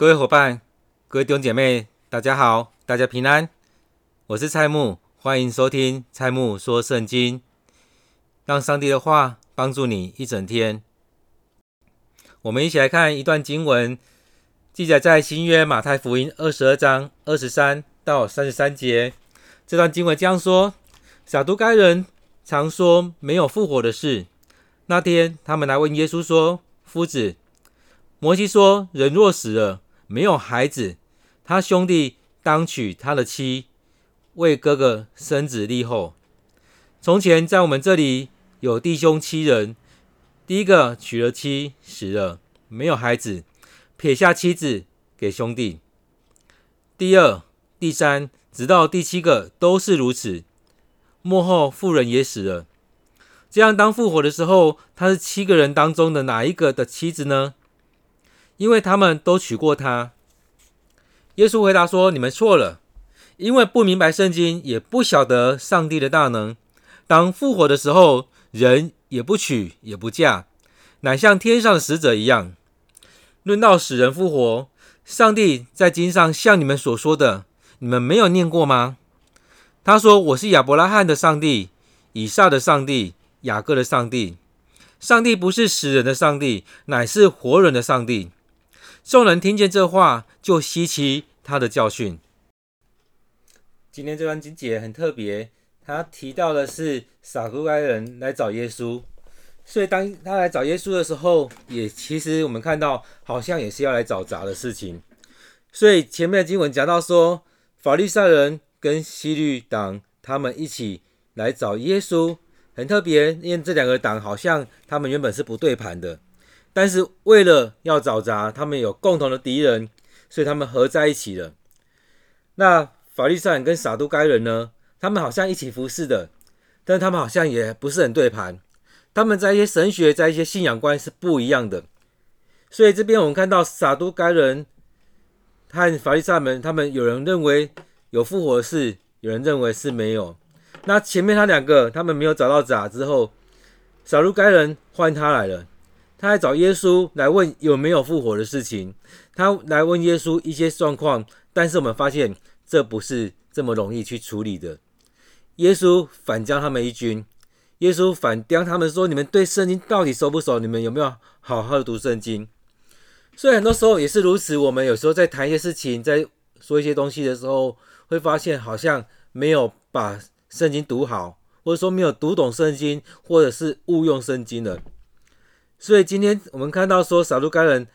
各位伙伴，各位弟兄姐妹，大家好，大家平安。我是蔡牧，欢迎收听蔡牧说圣经，让上帝的话帮助你一整天。我们一起来看一段经文，记载在新约马太福音二十二章二十三到三十三节。这段经文这样说：撒都该人常说没有复活的事。那天，他们来问耶稣说：“夫子，摩西说，人若死了，没有孩子，他兄弟当娶他的妻，为哥哥生子立后。从前在我们这里有弟兄七人，第一个娶了妻，死了，没有孩子，撇下妻子给兄弟。第二、第三，直到第七个都是如此。幕后妇人也死了。这样当复活的时候，他是七个人当中的哪一个的妻子呢？”因为他们都娶过她。耶稣回答说：“你们错了，因为不明白圣经，也不晓得上帝的大能。当复活的时候，人也不娶也不嫁，乃像天上的使者一样。论到死人复活，上帝在经上向你们所说的，你们没有念过吗？他说：‘我是亚伯拉罕的上帝，以撒的上帝，雅各的上帝。’上帝不是死人的上帝，乃是活人的上帝。”众人听见这话，就希奇他的教训。今天这段经节很特别，他提到的是撒都该人来找耶稣，所以当他来找耶稣的时候，也其实我们看到好像也是要来找杂的事情。所以前面的经文讲到说，法利赛人跟西律党他们一起来找耶稣，很特别，因为这两个党好像他们原本是不对盘的。但是为了要找茬，他们有共同的敌人，所以他们合在一起了。那法利赛人跟撒都该人呢？他们好像一起服侍的，但他们好像也不是很对盘。他们在一些神学，在一些信仰观是不一样的。所以这边我们看到撒都该人和法利赛人，他们有人认为有复活的事，有人认为是没有。那前面他两个，他们没有找到茬之后，撒都该人换他来了。他来找耶稣来问有没有复活的事情，他来问耶稣一些状况，但是我们发现这不是这么容易去处理的。耶稣反将他们一军，耶稣反将他们说：“你们对圣经到底熟不熟？你们有没有好好的读圣经？”所以很多时候也是如此。我们有时候在谈一些事情，在说一些东西的时候，会发现好像没有把圣经读好，或者说没有读懂圣经，或者是误用圣经了。所以今天我们看到说，撒都该人，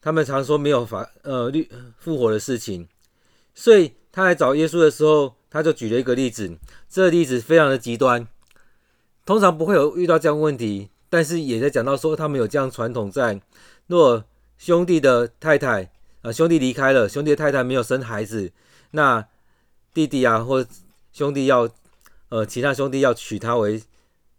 他们常说没有法呃律复活的事情，所以他来找耶稣的时候，他就举了一个例子，这个例子非常的极端，通常不会有遇到这样问题，但是也在讲到说他们有这样传统在，若兄弟的太太啊、呃、兄弟离开了，兄弟的太太没有生孩子，那弟弟啊或兄弟要呃其他兄弟要娶她为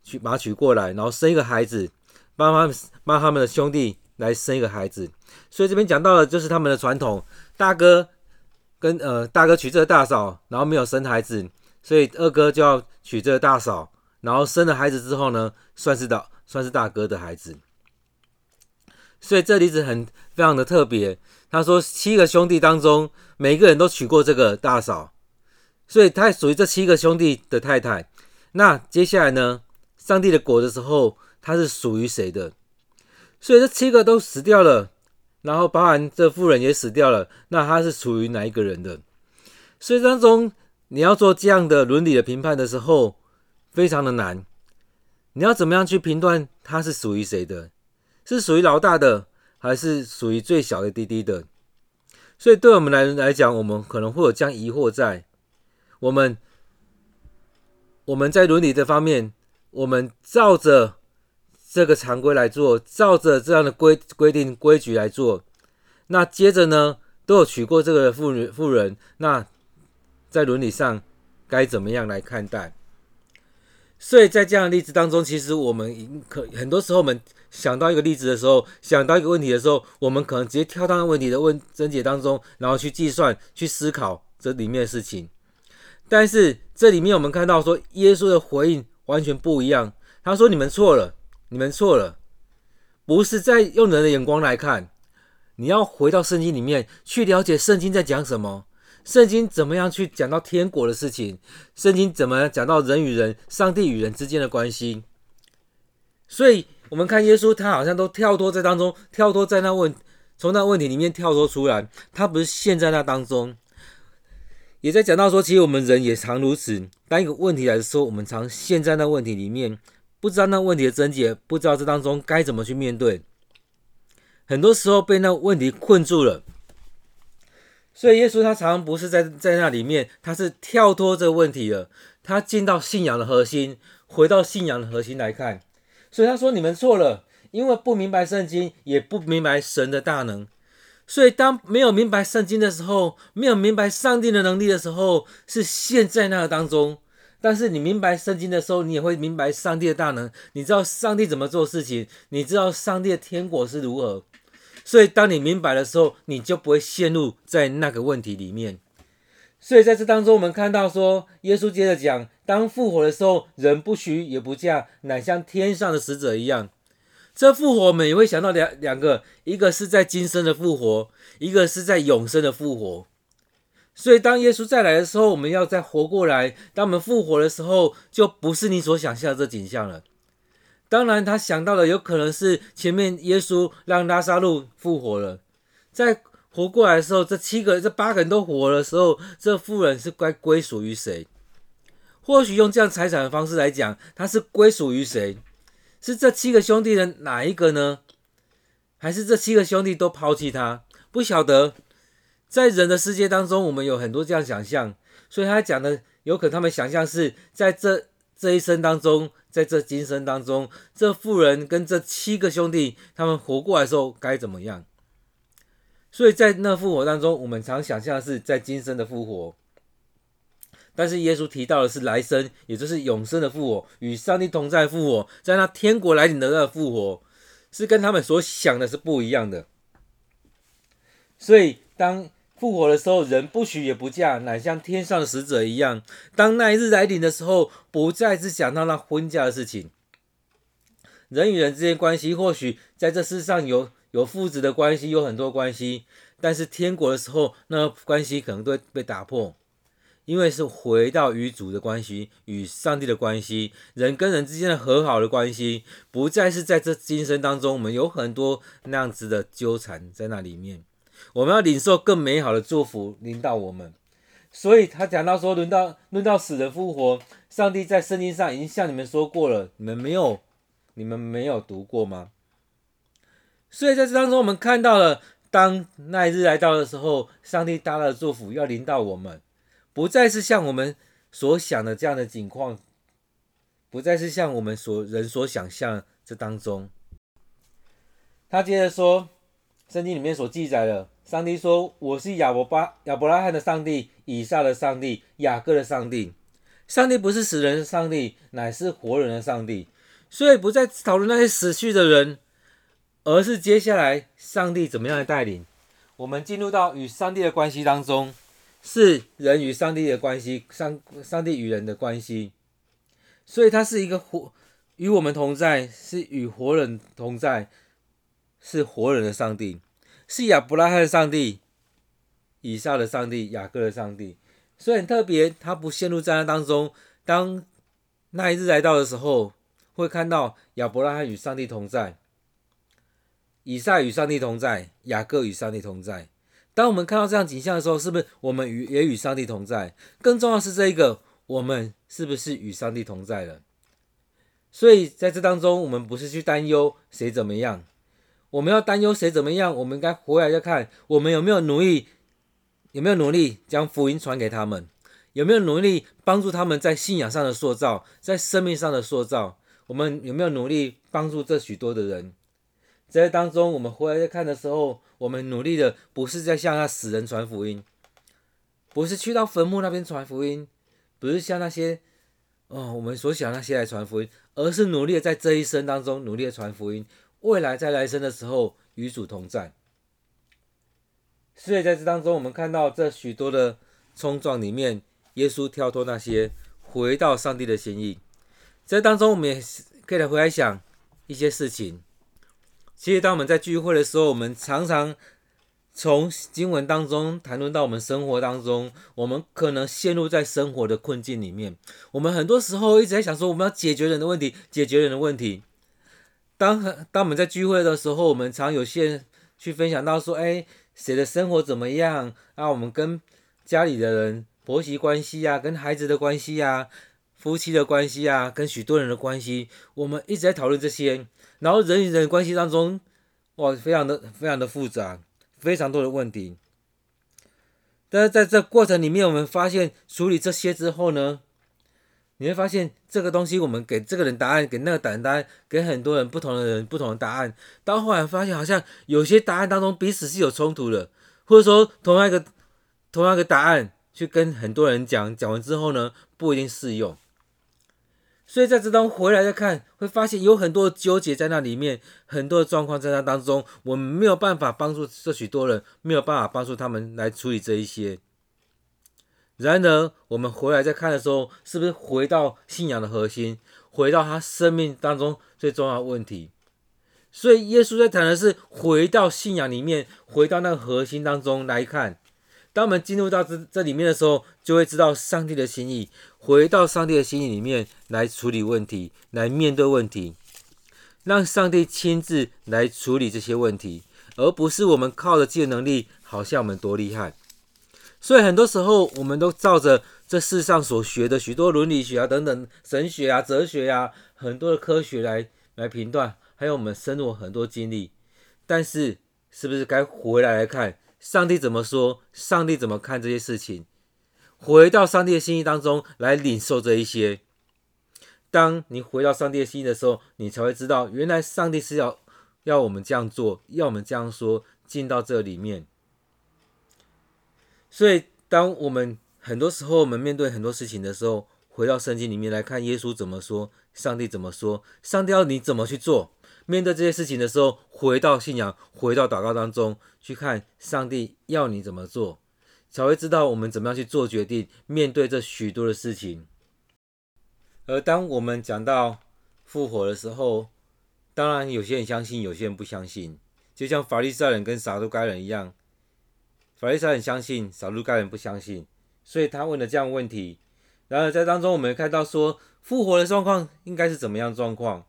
娶把她娶过来，然后生一个孩子。帮他们帮他们的兄弟来生一个孩子，所以这边讲到的就是他们的传统，大哥跟呃大哥娶这个大嫂，然后没有生孩子，所以二哥就要娶这个大嫂，然后生了孩子之后呢，算是大算是大哥的孩子。所以这例子很非常的特别，他说七个兄弟当中，每个人都娶过这个大嫂，所以他属于这七个兄弟的太太。那接下来呢，上帝的果的时候。他是属于谁的？所以这七个都死掉了，然后包含这妇人也死掉了。那他是属于哪一个人的？所以当中你要做这样的伦理的评判的时候，非常的难。你要怎么样去评断他是属于谁的？是属于老大的，还是属于最小的弟弟的？所以对我们来来讲，我们可能会有这样疑惑在我们我们在伦理这方面，我们照着。这个常规来做，照着这样的规规定规矩来做。那接着呢，都有娶过这个妇人妇人，那在伦理上该怎么样来看待？所以在这样的例子当中，其实我们可很多时候，我们想到一个例子的时候，想到一个问题的时候，我们可能直接跳到问题的问症结当中，然后去计算、去思考这里面的事情。但是这里面我们看到说，耶稣的回应完全不一样。他说：“你们错了。”你们错了，不是在用人的眼光来看，你要回到圣经里面去了解圣经在讲什么，圣经怎么样去讲到天国的事情，圣经怎么讲到人与人、上帝与人之间的关系。所以，我们看耶稣，他好像都跳脱在当中，跳脱在那问，从那问题里面跳脱出来，他不是陷在那当中。也在讲到说，其实我们人也常如此。当一个问题来的时候，我们常陷在那问题里面，不知道那问题的症结，不知道这当中该怎么去面对。很多时候被那问题困住了。所以耶稣他常常不是在在那里面，他是跳脱这个问题了，他进到信仰的核心，回到信仰的核心来看。所以他说：“你们错了，因为不明白圣经，也不明白神的大能。”所以，当没有明白圣经的时候，没有明白上帝的能力的时候，是陷在那个当中。但是，你明白圣经的时候，你也会明白上帝的大能。你知道上帝怎么做事情，你知道上帝的天国是如何。所以，当你明白的时候，你就不会陷入在那个问题里面。所以，在这当中，我们看到说，耶稣接着讲：当复活的时候，人不许也不嫁，乃像天上的使者一样。这复活，我们也会想到两两个，一个是在今生的复活，一个是在永生的复活。所以，当耶稣再来的时候，我们要再活过来。当我们复活的时候，就不是你所想象的这景象了。当然，他想到的有可能是前面耶稣让拉撒路复活了，在活过来的时候，这七个、这八个人都活的时候，这妇人是该归属于谁？或许用这样财产的方式来讲，他是归属于谁？是这七个兄弟的哪一个呢？还是这七个兄弟都抛弃他？不晓得。在人的世界当中，我们有很多这样想象，所以他讲的有可能他们想象是在这这一生当中，在这今生当中，这富人跟这七个兄弟他们活过来的时候该怎么样？所以在那复活当中，我们常想象的是在今生的复活。但是耶稣提到的是来生，也就是永生的复活，与上帝同在复活，在那天国来临的那复活，是跟他们所想的是不一样的。所以当复活的时候，人不许也不嫁，乃像天上的使者一样。当那一日来临的时候，不再是讲到那婚嫁的事情。人与人之间关系，或许在这世上有有父子的关系，有很多关系，但是天国的时候，那关系可能都会被打破。因为是回到与主的关系，与上帝的关系，人跟人之间的和好的关系，不再是在这今生当中，我们有很多那样子的纠缠在那里面。我们要领受更美好的祝福临到我们。所以他讲到说，轮到轮到死人复活，上帝在圣经上已经向你们说过了，你们没有，你们没有读过吗？所以在这当中，我们看到了，当那一日来到的时候，上帝大大的祝福要临到我们。不再是像我们所想的这样的景况，不再是像我们所人所想象这当中。他接着说，圣经里面所记载的，上帝说：“我是亚伯巴亚伯拉罕的上帝，以撒的上帝，雅各的上帝。”上帝不是死人的上帝，乃是活人的上帝。所以不再讨论那些死去的人，而是接下来上帝怎么样的带领，我们进入到与上帝的关系当中。是人与上帝的关系，上上帝与人的关系，所以他是一个活与我们同在，是与活人同在，是活人的上帝，是亚伯拉罕的上帝，以撒的上帝，雅各的上帝，所以很特别，他不陷入灾难当中。当那一日来到的时候，会看到亚伯拉罕与上帝同在，以撒与上帝同在，雅各与上帝同在。当我们看到这样景象的时候，是不是我们与也与上帝同在？更重要是这一个，我们是不是与上帝同在了？所以在这当中，我们不是去担忧谁怎么样，我们要担忧谁怎么样，我们该回来再看，我们有没有努力，有没有努力将福音传给他们，有没有努力帮助他们在信仰上的塑造，在生命上的塑造，我们有没有努力帮助这许多的人？在当中，我们回来再看的时候，我们努力的不是在向那死人传福音，不是去到坟墓那边传福音，不是像那些哦我们所想那些来传福音，而是努力的在这一生当中努力的传福音，未来在来生的时候与主同在。所以在这当中，我们看到这许多的冲撞里面，耶稣跳脱那些，回到上帝的心意。在当中，我们也可以来回来想一些事情。其实，当我们在聚会的时候，我们常常从经文当中谈论到我们生活当中，我们可能陷入在生活的困境里面。我们很多时候一直在想说，我们要解决人的问题，解决人的问题。当当我们在聚会的时候，我们常有些人去分享到说，哎，谁的生活怎么样啊？我们跟家里的人、婆媳关系啊，跟孩子的关系啊，夫妻的关系啊，跟许多人的关系，我们一直在讨论这些。然后人与人关系当中，哇，非常的非常的复杂，非常多的问题。但是在这过程里面，我们发现处理这些之后呢，你会发现这个东西，我们给这个人答案，给那个人答案，给很多人不同的人不同的答案。到后来发现，好像有些答案当中彼此是有冲突的，或者说同样一个同样一个答案去跟很多人讲，讲完之后呢，不一定适用。所以在这当回来再看，会发现有很多纠结在那里面，很多的状况在那当中，我们没有办法帮助这许多人，没有办法帮助他们来处理这一些。然而，我们回来再看的时候，是不是回到信仰的核心，回到他生命当中最重要的问题？所以，耶稣在谈的是回到信仰里面，回到那个核心当中来看。当我们进入到这这里面的时候，就会知道上帝的心意。回到上帝的心意里面来处理问题，来面对问题，让上帝亲自来处理这些问题，而不是我们靠着自己的能力，好像我们多厉害。所以很多时候，我们都照着这世上所学的许多伦理学啊、等等神学啊、哲学啊，很多的科学来来评断，还有我们生活很多经历。但是，是不是该回来来看？上帝怎么说？上帝怎么看这些事情？回到上帝的心意当中来领受这一些。当你回到上帝的心意的时候，你才会知道，原来上帝是要要我们这样做，要我们这样说，进到这里面。所以，当我们很多时候我们面对很多事情的时候，回到圣经里面来看，耶稣怎么说，上帝怎么说，上帝要你怎么去做。面对这些事情的时候，回到信仰，回到祷告当中去看上帝要你怎么做，才会知道我们怎么样去做决定，面对这许多的事情。而当我们讲到复活的时候，当然有些人相信，有些人不相信，就像法利赛人跟撒都该人一样，法利赛人相信，撒都该人不相信，所以他问了这样问题。然而在当中，我们看到说复活的状况应该是怎么样状况？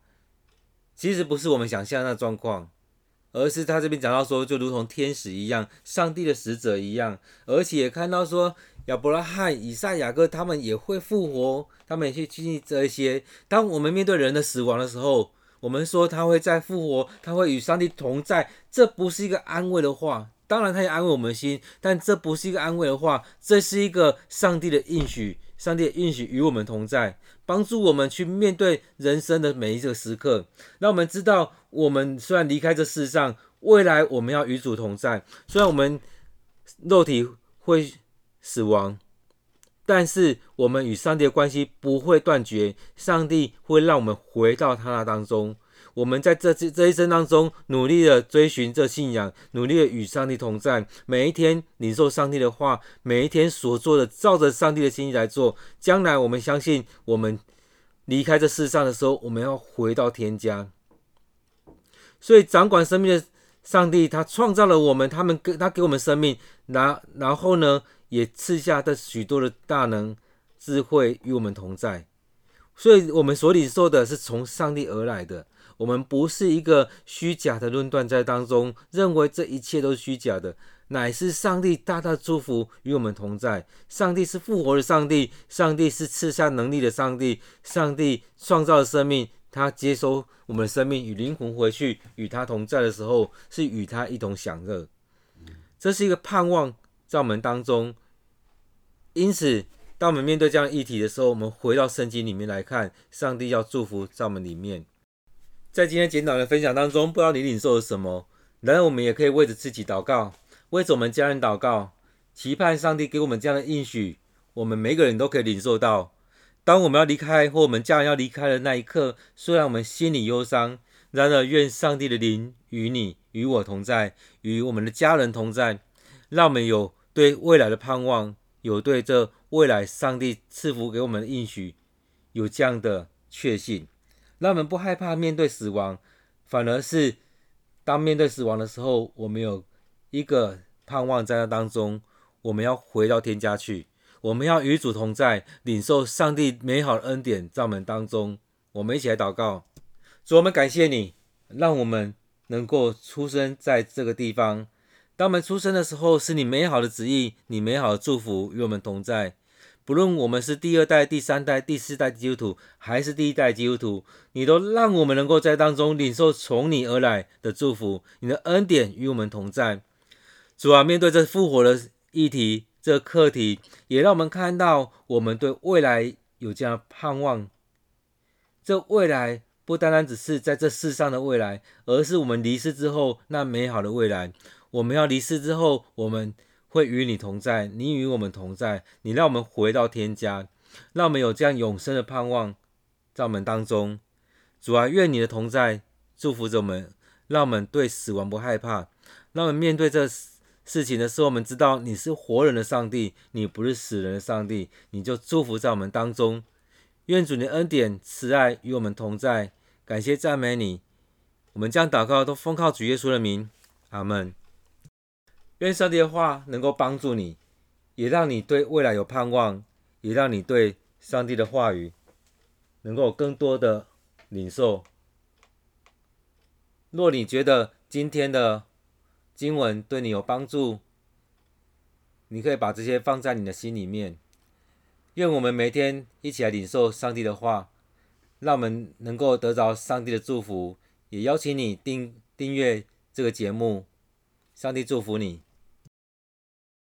其实不是我们想象的那状况，而是他这边讲到说，就如同天使一样，上帝的使者一样，而且也看到说亚伯拉罕、以撒、雅各他们也会复活，他们也去经历这一些。当我们面对人的死亡的时候，我们说他会再复活，他会与上帝同在，这不是一个安慰的话。当然，他也安慰我们的心，但这不是一个安慰的话，这是一个上帝的应许。上帝的应许与我们同在，帮助我们去面对人生的每一个时刻。让我们知道，我们虽然离开这世上，未来我们要与主同在。虽然我们肉体会死亡，但是我们与上帝的关系不会断绝。上帝会让我们回到他那当中。我们在这这这一生当中，努力的追寻这信仰，努力的与上帝同在，每一天领受上帝的话，每一天所做的，照着上帝的心意来做。将来我们相信，我们离开这世上的时候，我们要回到天家。所以掌管生命的上帝，他创造了我们，他们给他给我们生命，然然后呢，也赐下的许多的大能、智慧与我们同在。所以，我们所领受的是从上帝而来的。我们不是一个虚假的论断在当中，认为这一切都是虚假的，乃是上帝大大祝福与我们同在。上帝是复活的上帝，上帝是赐下能力的上帝，上帝创造了生命，他接收我们的生命与灵魂回去与他同在的时候，是与他一同享乐。这是一个盼望在我们当中。因此，当我们面对这样议题的时候，我们回到圣经里面来看，上帝要祝福在我们里面。在今天简短的分享当中，不知道你领受了什么？然而，我们也可以为着自己祷告，为着我们家人祷告，期盼上帝给我们这样的应许。我们每个人都可以领受到。当我们要离开，或我们家人要离开的那一刻，虽然我们心里忧伤，然而愿上帝的灵与你、与我同在，与我们的家人同在，让我们有对未来的盼望，有对这未来上帝赐福给我们的应许，有这样的确信。让我们不害怕面对死亡，反而是当面对死亡的时候，我们有一个盼望在那当中，我们要回到天家去，我们要与主同在，领受上帝美好的恩典在我们当中。我们一起来祷告，主，我们感谢你，让我们能够出生在这个地方。当我们出生的时候，是你美好的旨意，你美好的祝福与我们同在。不论我们是第二代、第三代、第四代基督徒，还是第一代基督徒，你都让我们能够在当中领受从你而来的祝福，你的恩典与我们同在。主啊，面对这复活的议题，这个课题，也让我们看到我们对未来有这样盼望。这未来不单单只是在这世上的未来，而是我们离世之后那美好的未来。我们要离世之后，我们。会与你同在，你与我们同在，你让我们回到天家，让我们有这样永生的盼望在我们当中。主啊，愿你的同在祝福着我们，让我们对死亡不害怕。让我们面对这事情的时候，我们知道你是活人的上帝，你不是死人的上帝，你就祝福在我们当中。愿主的恩典慈爱与我们同在，感谢赞美你。我们将祷告都奉靠主耶稣的名，阿门。愿上帝的话能够帮助你，也让你对未来有盼望，也让你对上帝的话语能够更多的领受。若你觉得今天的经文对你有帮助，你可以把这些放在你的心里面。愿我们每天一起来领受上帝的话，让我们能够得着上帝的祝福。也邀请你订订阅这个节目。上帝祝福你。